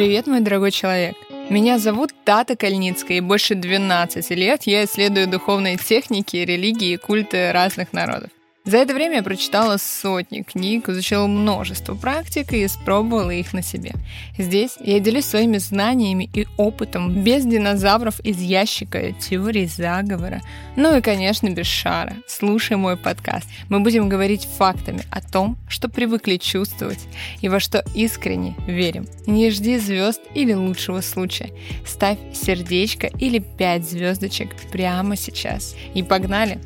Привет, мой дорогой человек! Меня зовут Тата Кальницкая, и больше 12 лет я исследую духовные техники, религии и культы разных народов. За это время я прочитала сотни книг, изучила множество практик и испробовала их на себе. Здесь я делюсь своими знаниями и опытом без динозавров из ящика, теории заговора, ну и, конечно, без шара. Слушай мой подкаст. Мы будем говорить фактами о том, что привыкли чувствовать и во что искренне верим. Не жди звезд или лучшего случая. Ставь сердечко или пять звездочек прямо сейчас. И погнали!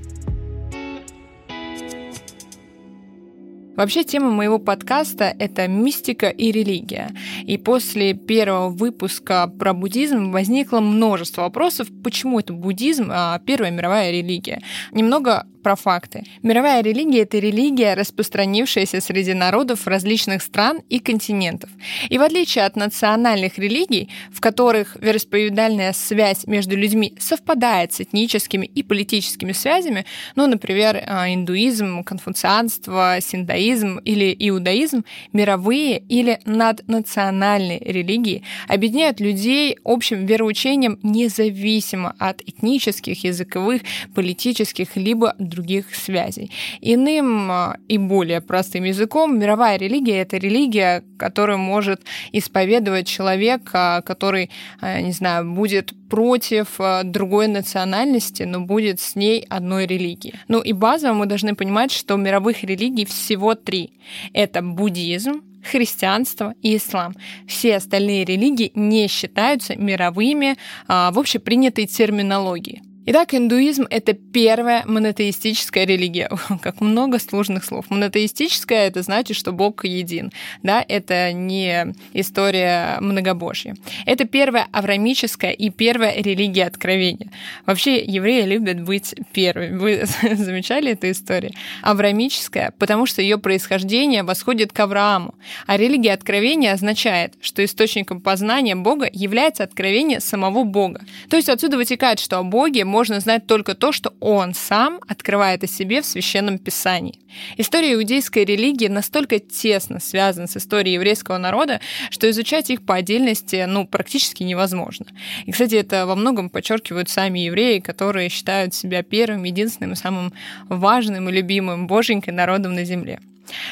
Вообще тема моего подкаста — это мистика и религия. И после первого выпуска про буддизм возникло множество вопросов, почему это буддизм, а первая мировая религия. Немного про факты. Мировая религия — это религия, распространившаяся среди народов различных стран и континентов. И в отличие от национальных религий, в которых вероисповедальная связь между людьми совпадает с этническими и политическими связями, ну, например, а, индуизм, конфуцианство, синдаизм или иудаизм, мировые или наднациональные религии объединяют людей общим вероучением независимо от этнических, языковых, политических либо других связей. Иным а, и более простым языком, мировая религия — это религия, которую может исповедовать человек, а, который, а, не знаю, будет против другой национальности, но будет с ней одной религии. Ну и базово мы должны понимать, что мировых религий всего три. Это буддизм, христианство и ислам. Все остальные религии не считаются мировыми в общепринятой терминологии. Итак, индуизм — это первая монотеистическая религия. Как много сложных слов. Монотеистическая — это значит, что Бог един. Да, это не история многобожья. Это первая аврамическая и первая религия откровения. Вообще, евреи любят быть первыми. Вы замечали эту историю? Аврамическая, потому что ее происхождение восходит к Аврааму. А религия откровения означает, что источником познания Бога является откровение самого Бога. То есть отсюда вытекает, что о Боге можно знать только то, что он сам открывает о себе в Священном Писании. История иудейской религии настолько тесно связана с историей еврейского народа, что изучать их по отдельности ну, практически невозможно. И, кстати, это во многом подчеркивают сами евреи, которые считают себя первым, единственным и самым важным и любимым боженькой народом на земле.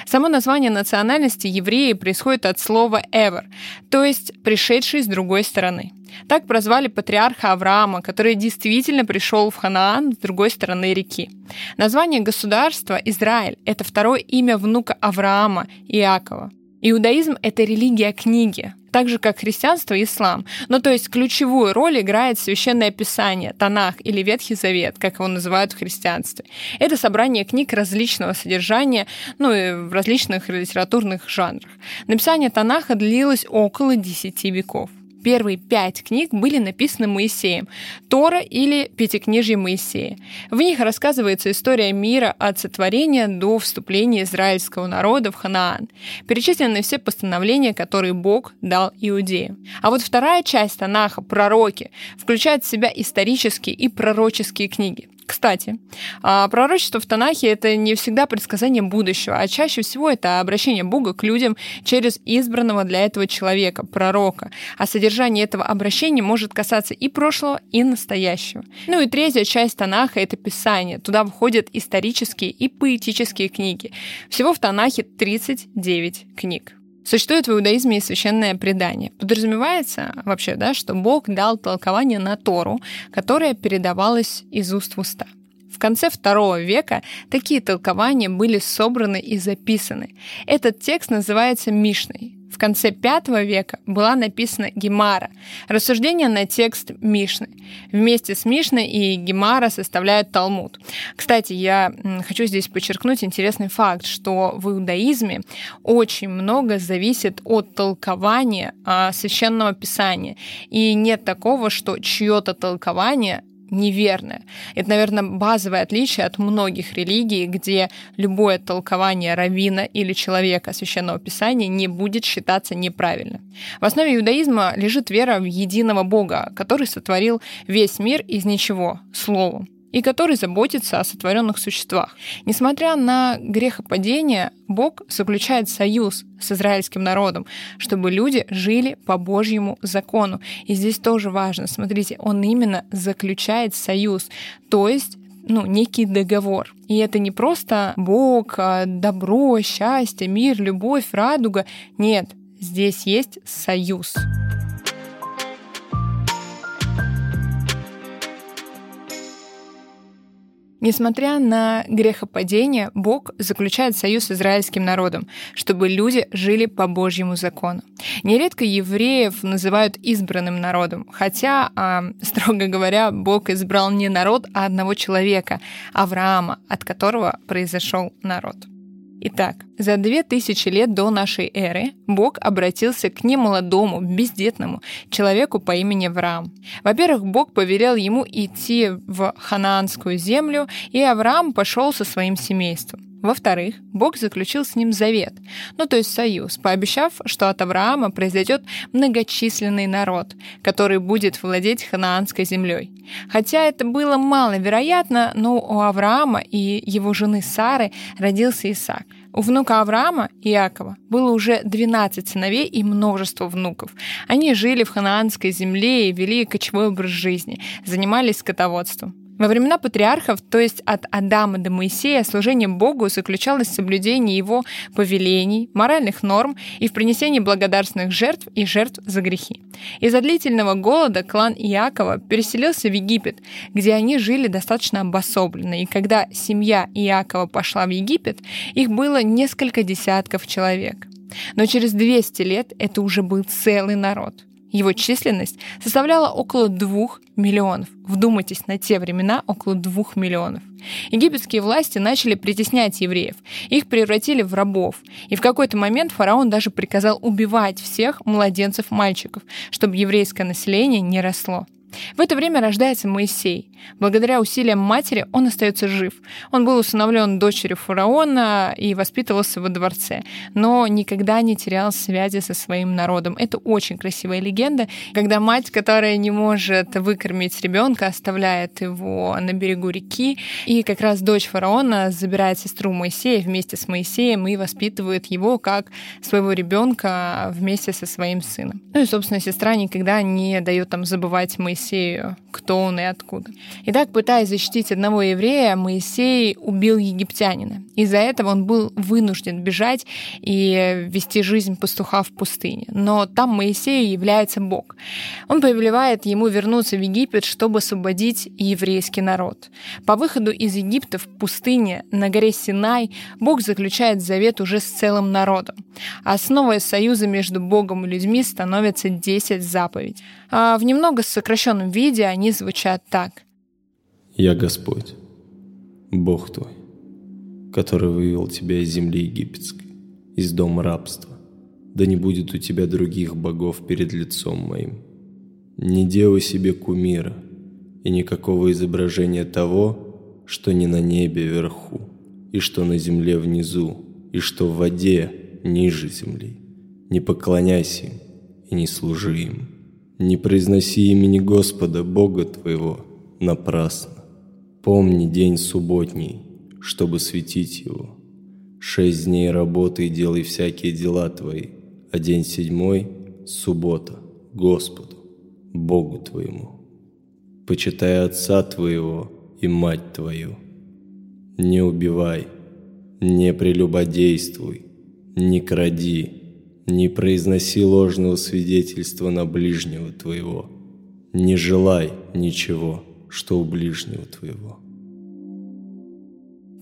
Само название национальности евреи происходит от слова «ever», то есть «пришедший с другой стороны». Так прозвали патриарха Авраама, который действительно пришел в Ханаан с другой стороны реки. Название государства Израиль — это второе имя внука Авраама, Иакова. Иудаизм — это религия книги, так же, как христианство и ислам. Ну, то есть ключевую роль играет Священное Писание, Танах или Ветхий Завет, как его называют в христианстве. Это собрание книг различного содержания, ну, и в различных литературных жанрах. Написание Танаха длилось около 10 веков. Первые пять книг были написаны Моисеем, Тора или Пятикнижие Моисея. В них рассказывается история мира от сотворения до вступления израильского народа в Ханаан. Перечислены все постановления, которые Бог дал иудеям. А вот вторая часть Танаха, пророки, включает в себя исторические и пророческие книги. Кстати, а, пророчество в Танахе — это не всегда предсказание будущего, а чаще всего это обращение Бога к людям через избранного для этого человека, пророка. А содержание этого обращения может касаться и прошлого, и настоящего. Ну и третья часть Танаха — это Писание. Туда входят исторические и поэтические книги. Всего в Танахе 39 книг. Существует в иудаизме и священное предание. Подразумевается вообще, да, что Бог дал толкование на Тору, которое передавалось из уст в уста. В конце II века такие толкования были собраны и записаны. Этот текст называется Мишной в конце V века была написана Гемара, рассуждение на текст Мишны. Вместе с Мишной и Гемара составляют Талмуд. Кстати, я хочу здесь подчеркнуть интересный факт, что в иудаизме очень много зависит от толкования а, священного писания. И нет такого, что чье-то толкование неверное. Это, наверное, базовое отличие от многих религий, где любое толкование равина или человека священного писания не будет считаться неправильным. В основе иудаизма лежит вера в единого Бога, который сотворил весь мир из ничего, словом. И который заботится о сотворенных существах. Несмотря на грехопадение, Бог заключает союз с израильским народом, чтобы люди жили по Божьему закону. И здесь тоже важно, смотрите, он именно заключает союз, то есть ну, некий договор. И это не просто Бог, а добро, счастье, мир, любовь, радуга. Нет, здесь есть союз. Несмотря на грехопадение, Бог заключает союз с израильским народом, чтобы люди жили по Божьему закону. Нередко евреев называют избранным народом, хотя, строго говоря, Бог избрал не народ, а одного человека, Авраама, от которого произошел народ. Итак, за две тысячи лет до нашей эры Бог обратился к немолодому, бездетному человеку по имени Авраам. Во-первых, Бог повелел ему идти в ханаанскую землю, и Авраам пошел со своим семейством. Во-вторых, Бог заключил с ним завет, ну то есть союз, пообещав, что от Авраама произойдет многочисленный народ, который будет владеть ханаанской землей. Хотя это было маловероятно, но у Авраама и его жены Сары родился Исаак. У внука Авраама, Иакова, было уже 12 сыновей и множество внуков. Они жили в ханаанской земле и вели кочевой образ жизни, занимались скотоводством. Во времена патриархов, то есть от Адама до Моисея, служение Богу заключалось в соблюдении его повелений, моральных норм и в принесении благодарственных жертв и жертв за грехи. Из-за длительного голода клан Иакова переселился в Египет, где они жили достаточно обособленно, и когда семья Иакова пошла в Египет, их было несколько десятков человек. Но через 200 лет это уже был целый народ – его численность составляла около двух миллионов. Вдумайтесь, на те времена около двух миллионов. Египетские власти начали притеснять евреев. Их превратили в рабов. И в какой-то момент фараон даже приказал убивать всех младенцев-мальчиков, чтобы еврейское население не росло. В это время рождается Моисей. Благодаря усилиям матери он остается жив. Он был усыновлен дочерью фараона и воспитывался во дворце, но никогда не терял связи со своим народом. Это очень красивая легенда, когда мать, которая не может выкормить ребенка, оставляет его на берегу реки, и как раз дочь фараона забирает сестру Моисея вместе с Моисеем и воспитывает его как своего ребенка вместе со своим сыном. Ну и, собственно, сестра никогда не дает там забывать Моисея Моисею, кто он и откуда. Итак, пытаясь защитить одного еврея, Моисей убил египтянина. Из-за этого он был вынужден бежать и вести жизнь пастуха в пустыне. Но там Моисею является Бог. Он повелевает ему вернуться в Египет, чтобы освободить еврейский народ. По выходу из Египта в пустыне на горе Синай Бог заключает завет уже с целым народом. Основой союза между Богом и людьми становятся 10 заповедей. А в немного сокращенном виде они звучат так. «Я Господь, Бог твой, который вывел тебя из земли египетской, из дома рабства. Да не будет у тебя других богов перед лицом моим. Не делай себе кумира и никакого изображения того, что не на небе вверху, и что на земле внизу, и что в воде ниже земли. Не поклоняйся им и не служи им. Не произноси имени Господа, Бога твоего, напрасно. Помни день субботний, чтобы светить его. Шесть дней работы и делай всякие дела твои, а день седьмой – суббота, Господу, Богу твоему. Почитай отца твоего и мать твою. Не убивай, не прелюбодействуй, не кради, не произноси ложного свидетельства на ближнего твоего. Не желай ничего, что у ближнего твоего.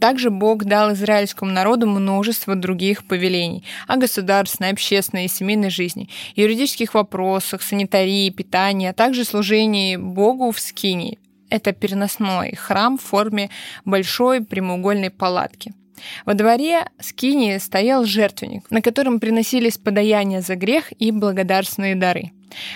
Также Бог дал израильскому народу множество других повелений о государственной, общественной и семейной жизни, юридических вопросах, санитарии, питании, а также служении Богу в скинии. Это переносной храм в форме большой прямоугольной палатки. Во дворе Скинии стоял жертвенник, на котором приносились подаяния за грех и благодарственные дары.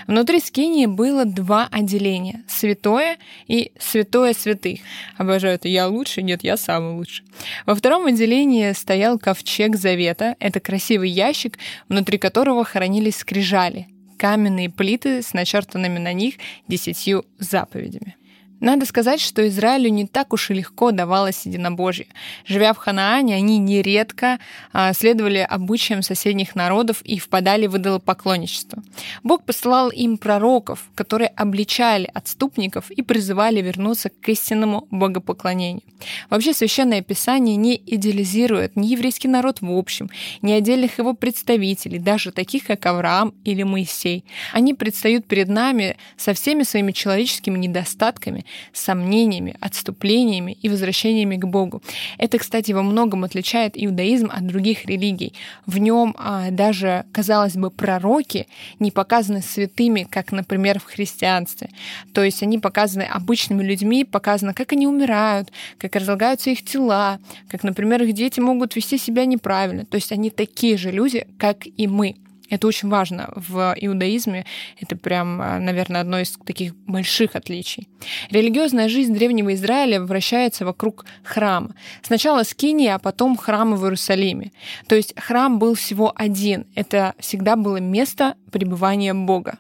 Внутри Скинии было два отделения – святое и святое святых. Обожаю это «я лучше», нет, я самый лучший. Во втором отделении стоял ковчег завета – это красивый ящик, внутри которого хранились скрижали – каменные плиты с начертанными на них десятью заповедями. Надо сказать, что Израилю не так уж и легко давалось единобожие. Живя в Ханаане, они нередко а, следовали обычаям соседних народов и впадали в идолопоклонничество. Бог посылал им пророков, которые обличали отступников и призывали вернуться к истинному богопоклонению. Вообще, Священное Писание не идеализирует ни еврейский народ в общем, ни отдельных его представителей, даже таких, как Авраам или Моисей. Они предстают перед нами со всеми своими человеческими недостатками, сомнениями, отступлениями и возвращениями к Богу. Это, кстати, во многом отличает иудаизм от других религий. В нем а, даже, казалось бы, пророки не показаны святыми, как, например, в христианстве. То есть они показаны обычными людьми, показано, как они умирают, как разлагаются их тела, как, например, их дети могут вести себя неправильно. То есть они такие же люди, как и мы. Это очень важно в иудаизме. Это прям, а, наверное, одно из таких больших отличий. Религиозная жизнь древнего Израиля вращается вокруг храма. Сначала Скинии, а потом храма в Иерусалиме. То есть храм был всего один. Это всегда было место пребывания Бога.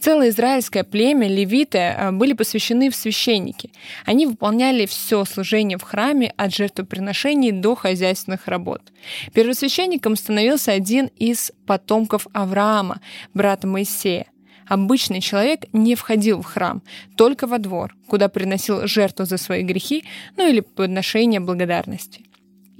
Целое израильское племя, левиты, э, были посвящены в священники. Они выполняли все служение в храме от жертвоприношений до хозяйственных работ. Первосвященником становился один из потомков Авраама, брата Моисея. Обычный человек не входил в храм, только во двор, куда приносил жертву за свои грехи, ну или подношение благодарности.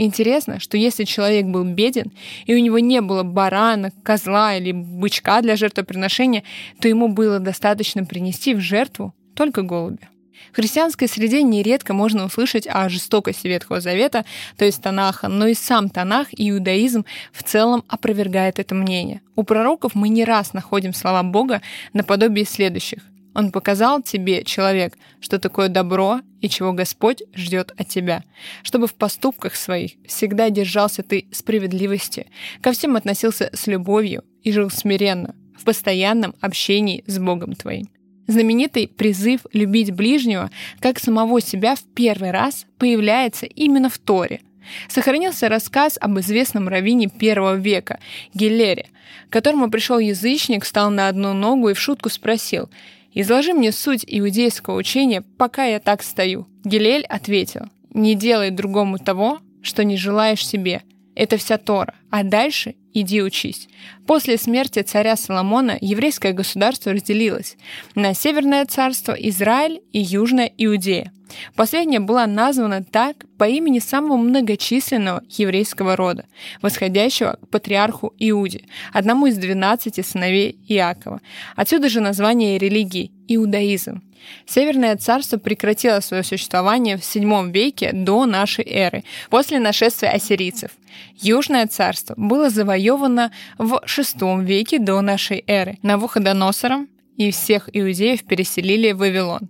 Интересно, что если человек был беден, и у него не было барана, козла или бычка для жертвоприношения, то ему было достаточно принести в жертву только голубя. В христианской среде нередко можно услышать о жестокости Ветхого Завета, то есть Танаха, но и сам Танах и иудаизм в целом опровергает это мнение. У пророков мы не раз находим слова Бога наподобие следующих. Он показал тебе, человек, что такое добро и чего Господь ждет от тебя, чтобы в поступках своих всегда держался ты справедливости, ко всем относился с любовью и жил смиренно, в постоянном общении с Богом твоим. Знаменитый призыв любить ближнего, как самого себя, в первый раз появляется именно в Торе. Сохранился рассказ об известном раввине первого века, Гелере, к которому пришел язычник, встал на одну ногу и в шутку спросил – «Изложи мне суть иудейского учения, пока я так стою». Гилель ответил, «Не делай другому того, что не желаешь себе. Это вся Тора. А дальше иди учись». После смерти царя Соломона еврейское государство разделилось на Северное царство Израиль и Южная Иудея. Последняя была названа так по имени самого многочисленного еврейского рода, восходящего к патриарху Иуде, одному из двенадцати сыновей Иакова. Отсюда же название религии – иудаизм. Северное царство прекратило свое существование в VII веке до нашей эры, после нашествия ассирийцев. Южное царство было завоевано в VI веке до нашей эры Навуходоносором и всех иудеев переселили в Вавилон,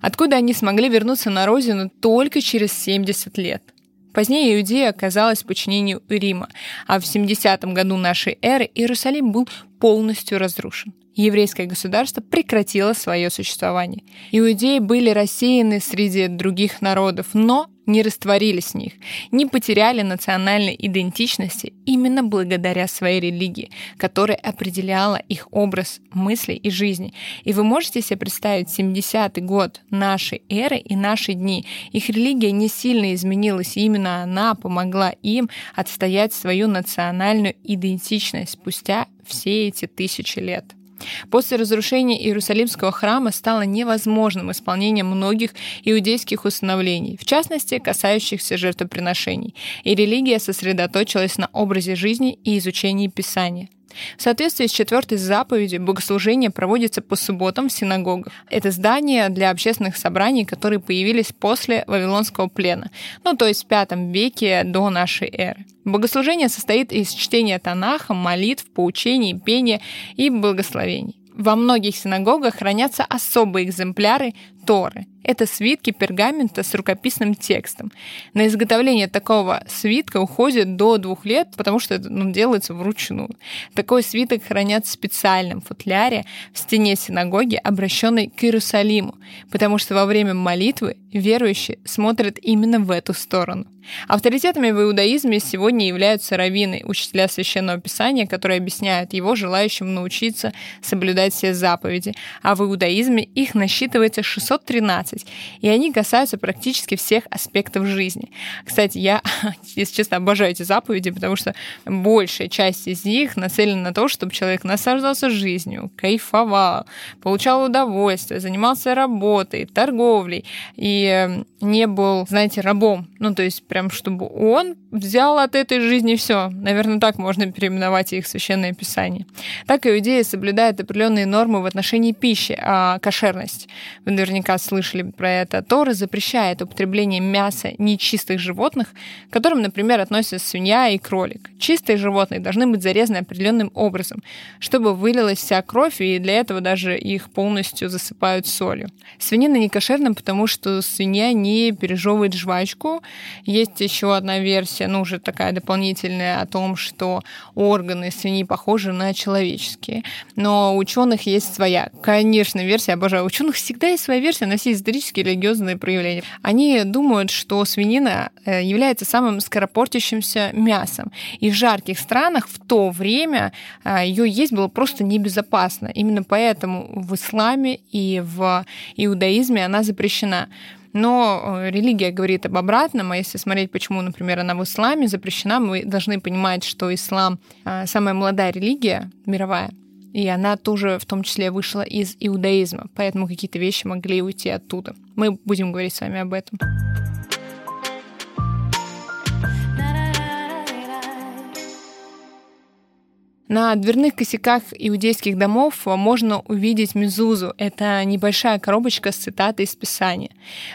откуда они смогли вернуться на родину только через 70 лет. Позднее Иудея оказалась в подчинении Рима, а в 70 году нашей эры Иерусалим был полностью разрушен еврейское государство прекратило свое существование. Иудеи были рассеяны среди других народов, но не растворились в них, не потеряли национальной идентичности именно благодаря своей религии, которая определяла их образ мыслей и жизни. И вы можете себе представить 70-й год нашей эры и наши дни. Их религия не сильно изменилась, и именно она помогла им отстоять свою национальную идентичность спустя все эти тысячи лет. После разрушения Иерусалимского храма стало невозможным исполнение многих иудейских установлений, в частности, касающихся жертвоприношений, и религия сосредоточилась на образе жизни и изучении Писания. В соответствии с четвертой заповедью богослужение проводится по субботам в синагогах. Это здания для общественных собраний, которые появились после Вавилонского плена, ну то есть в V веке до нашей эры. Богослужение состоит из чтения Танаха, молитв, поучений, пения и благословений. Во многих синагогах хранятся особые экземпляры Торы. Это свитки пергамента с рукописным текстом. На изготовление такого свитка уходит до двух лет, потому что это ну, делается вручную. Такой свиток хранят в специальном футляре в стене синагоги, обращенной к Иерусалиму, потому что во время молитвы верующие смотрят именно в эту сторону. Авторитетами в иудаизме сегодня являются раввины, учителя священного писания, которые объясняют его желающим научиться соблюдать все заповеди, а в иудаизме их насчитывается 600 613, и они касаются практически всех аспектов жизни. Кстати, я, если честно, обожаю эти заповеди, потому что большая часть из них нацелена на то, чтобы человек наслаждался жизнью, кайфовал, получал удовольствие, занимался работой, торговлей и эм, не был, знаете, рабом. Ну, то есть прям, чтобы он взял от этой жизни все. Наверное, так можно переименовать их священное писание. Так иудеи соблюдают определенные нормы в отношении пищи, а кошерность. Вы наверняка слышали про это. Тора запрещает употребление мяса нечистых животных, к которым, например, относятся свинья и кролик. Чистые животные должны быть зарезаны определенным образом, чтобы вылилась вся кровь, и для этого даже их полностью засыпают солью. Свинина не кошерна, потому что свинья не пережевывает жвачку. Есть еще одна версия, ну уже такая дополнительная, о том, что органы свиньи похожи на человеческие. Но у ученых есть своя, конечно, версия, обожаю. Ученых всегда есть своя версия на все исторические религиозные проявления. Они думают, что свинина э, является самым скоропортящимся мясом. И в жарких странах в то время э, ее есть было просто небезопасно. Именно поэтому в исламе и в иудаизме она запрещена. Но э, религия говорит об обратном, а если смотреть, почему, например, она в исламе запрещена, мы должны понимать, что ислам самая молодая религия мировая, и она тоже в том числе вышла из иудаизма, поэтому какие-то вещи могли уйти оттуда. Мы будем говорить с вами об этом. На дверных косяках иудейских домов можно увидеть мезузу. Это небольшая коробочка с цитатой из Писания.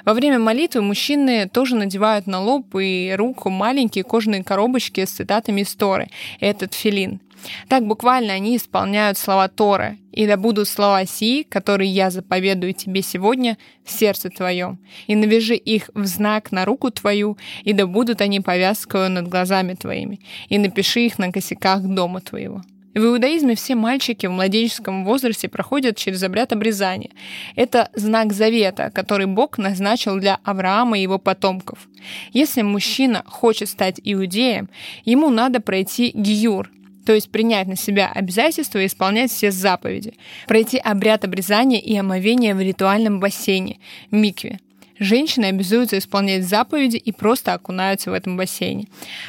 Во время молитвы мужчины тоже надевают на лоб и руку маленькие кожаные коробочки с цитатами из Торы. Этот филин. Так буквально они исполняют слова Торы. «И да будут слова сии, которые я заповедую тебе сегодня, в сердце твоем, и навяжи их в знак на руку твою, и да будут они повязкою над глазами твоими, и напиши их на косяках дома твоего». В иудаизме все мальчики в младенческом возрасте проходят через обряд обрезания. Это знак завета, который Бог назначил для Авраама и его потомков. Если мужчина хочет стать иудеем, ему надо пройти гиюр, то есть принять на себя обязательства и исполнять все заповеди, пройти обряд обрезания и омовения в ритуальном бассейне – микве. Женщины обязуются исполнять заповеди и просто окунаются в этом бассейне.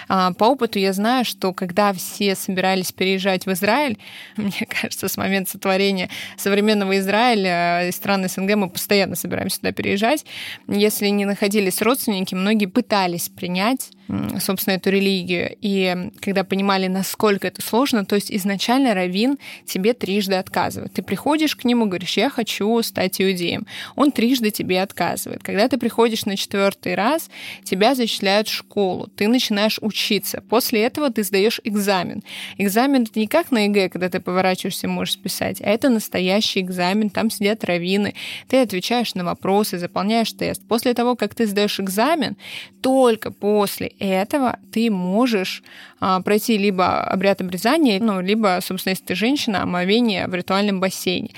А, по опыту я знаю, что когда все собирались переезжать в Израиль, мне кажется, с момента сотворения современного Израиля из стран СНГ мы постоянно собираемся сюда переезжать, если не находились родственники, многие пытались принять собственно, эту религию. И когда понимали, насколько это сложно, то есть изначально раввин тебе трижды отказывает. Ты приходишь к нему, говоришь, я хочу стать иудеем. Он трижды тебе отказывает. Когда ты приходишь на четвертый раз, тебя зачисляют в школу, ты начинаешь учиться. После этого ты сдаешь экзамен. Экзамен это не как на ЕГЭ, когда ты поворачиваешься и можешь писать, а это настоящий экзамен, там сидят раввины, ты отвечаешь на вопросы, заполняешь тест. После того, как ты сдаешь экзамен, только после этого ты можешь а, пройти либо обряд обрезания, ну, либо, собственно, если ты женщина, омовение в ритуальном бассейне.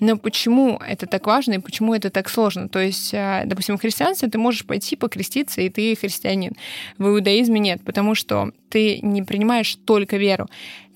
Но почему это так важно и почему это так сложно? То есть, а, допустим, в христианстве ты можешь пойти покреститься, и ты христианин. В иудаизме нет, потому что ты не принимаешь только веру.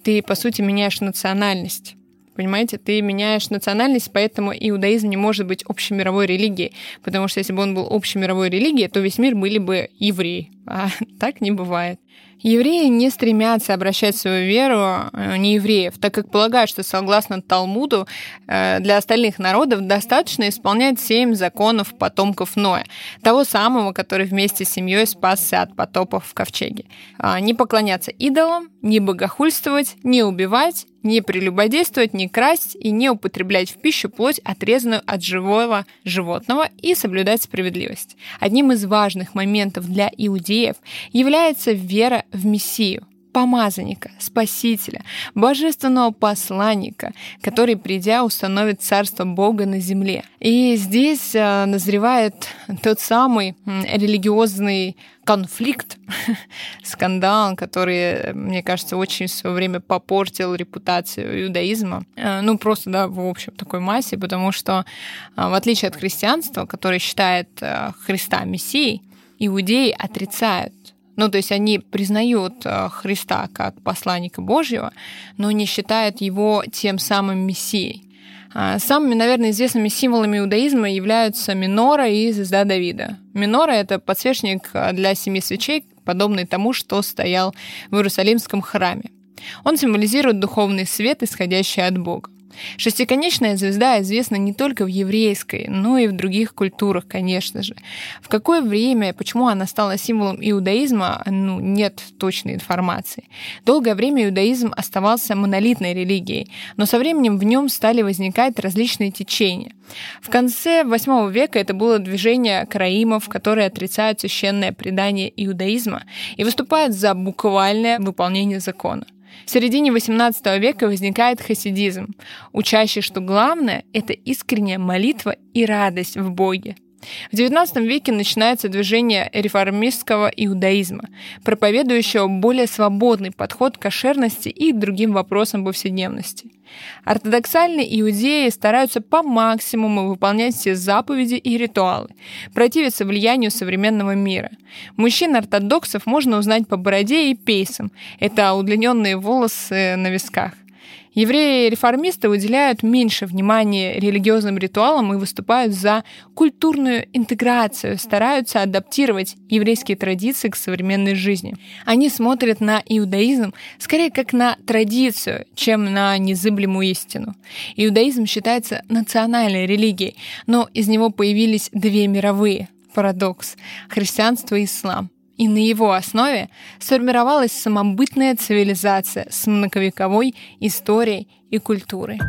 Ты, по сути, меняешь национальность. Понимаете, ты меняешь национальность, поэтому иудаизм не может быть общемировой религией. Потому что если бы он был общемировой религией, то весь мир были бы евреи. А так не бывает. Евреи не стремятся обращать свою веру э, не евреев, так как полагают, что согласно Талмуду э, для остальных народов достаточно исполнять семь законов потомков Ноя, того самого, который вместе с семьей спасся от потопов в ковчеге. А, не поклоняться идолам, не богохульствовать, не убивать, не прелюбодействовать, не красть и не употреблять в пищу плоть, отрезанную от живого животного, и соблюдать справедливость. Одним из важных моментов для иудеев является вера в Мессию, помазанника, спасителя, божественного посланника, который, придя, установит царство Бога на земле. И здесь э, назревает тот самый религиозный конфликт, скандал, который, мне кажется, очень в свое время попортил репутацию иудаизма. Э, ну, просто, да, в общем, такой массе, потому что, э, в отличие от христианства, которое считает Христа Мессией, иудеи отрицают ну, то есть они признают э, Христа как посланника Божьего, но не считают его тем самым Мессией. Самыми, наверное, известными символами иудаизма являются минора и звезда Давида. Минора — это подсвечник для семи свечей, подобный тому, что стоял в Иерусалимском храме. Он символизирует духовный свет, исходящий от Бога. Шестиконечная звезда известна не только в еврейской, но и в других культурах, конечно же. В какое время, почему она стала символом иудаизма, ну, нет точной информации. Долгое время иудаизм оставался монолитной религией, но со временем в нем стали возникать различные течения. В конце VIII века это было движение караимов, которые отрицают священное предание иудаизма и выступают за буквальное выполнение закона. В середине XVIII века возникает хасидизм, учащий, что главное — это искренняя молитва и радость в Боге. В XIX веке начинается движение реформистского иудаизма, проповедующего более свободный подход к кошерности и к другим вопросам повседневности. Ортодоксальные иудеи стараются по максимуму выполнять все заповеди и ритуалы, противиться влиянию современного мира. Мужчин-ортодоксов можно узнать по бороде и пейсам. Это удлиненные волосы на висках. Евреи-реформисты уделяют меньше внимания религиозным ритуалам и выступают за культурную интеграцию, стараются адаптировать еврейские традиции к современной жизни. Они смотрят на иудаизм скорее как на традицию, чем на незыблемую истину. Иудаизм считается национальной религией, но из него появились две мировые — парадокс — христианство и ислам и на его основе сформировалась самобытная цивилизация с многовековой историей и культурой.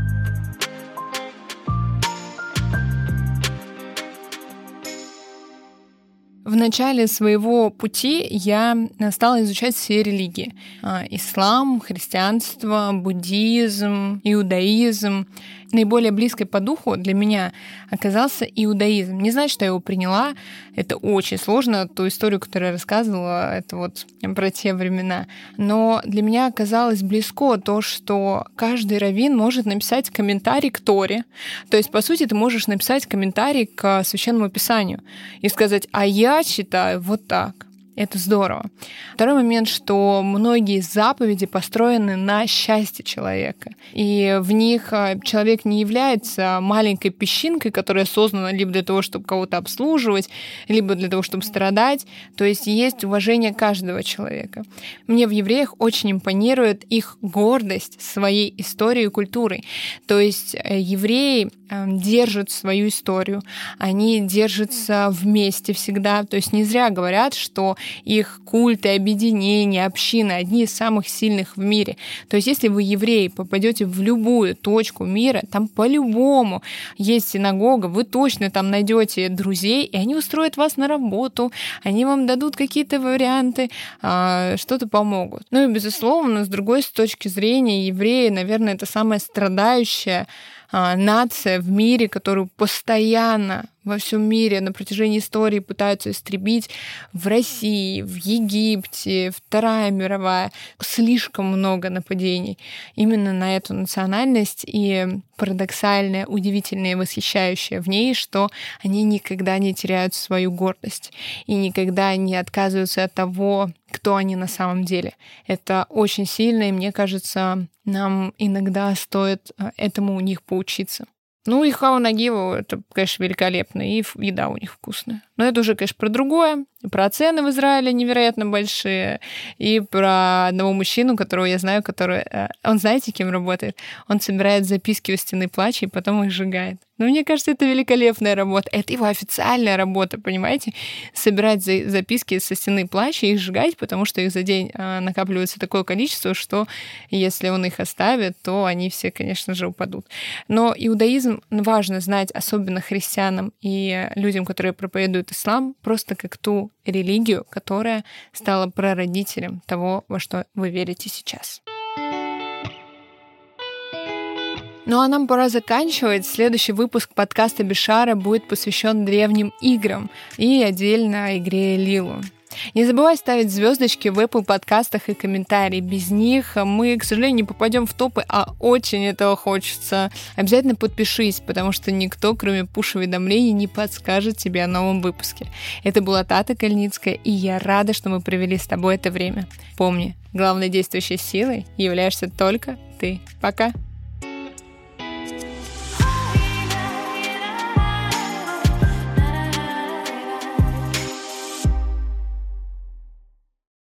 В начале своего пути я стала изучать все религии. А, ислам, христианство, буддизм, иудаизм наиболее близкой по духу для меня оказался иудаизм. Не знаю, что я его приняла. Это очень сложно. Ту историю, которую я рассказывала, это вот про те времена. Но для меня оказалось близко то, что каждый раввин может написать комментарий к Торе. То есть, по сути, ты можешь написать комментарий к Священному Писанию и сказать, а я считаю вот так. Это здорово. Второй момент, что многие заповеди построены на счастье человека. И в них а, человек не является маленькой песчинкой, которая создана либо для того, чтобы кого-то обслуживать, либо для того, чтобы страдать. То есть есть уважение каждого человека. Мне в евреях очень импонирует их гордость своей историей и культурой. То есть э, евреи держат свою историю, они держатся вместе всегда. То есть не зря говорят, что их культы, объединения, общины одни из самых сильных в мире. То есть если вы евреи попадете в любую точку мира, там по-любому есть синагога, вы точно там найдете друзей, и они устроят вас на работу, они вам дадут какие-то варианты, а, что-то помогут. Ну и безусловно, с другой с точки зрения евреи, наверное, это самая страдающая а, нация в мире, которую постоянно во всем мире на протяжении истории пытаются истребить в России, в Египте, Вторая мировая. Слишком много нападений именно на эту национальность и парадоксальное, удивительное, восхищающее в ней, что они никогда не теряют свою гордость и никогда не отказываются от того, кто они на самом деле. Это очень сильно, и мне кажется, нам иногда стоит э, этому у них поучиться. Ну и хау нагиву, это, конечно, великолепно, и еда у них вкусная. Но это уже, конечно, про другое. Про цены в Израиле невероятно большие. И про одного мужчину, которого я знаю, который... Э, он знаете, кем работает? Он собирает записки у стены плача и потом их сжигает. Но мне кажется, это великолепная работа. Это его официальная работа, понимаете? Собирать за записки со стены плача и их сжигать, потому что их за день а, накапливается такое количество, что если он их оставит, то они все, конечно же, упадут. Но иудаизм важно знать, особенно христианам и людям, которые проповедуют ислам, просто как ту религию, которая стала прародителем того, во что вы верите сейчас. Ну а нам пора заканчивать. Следующий выпуск подкаста Бишара будет посвящен древним играм и отдельно игре Лилу. Не забывай ставить звездочки в Apple подкастах и комментарии. Без них мы, к сожалению, не попадем в топы, а очень этого хочется. Обязательно подпишись, потому что никто, кроме пуш-уведомлений, не подскажет тебе о новом выпуске. Это была Тата Кальницкая, и я рада, что мы провели с тобой это время. Помни, главной действующей силой являешься только ты. Пока!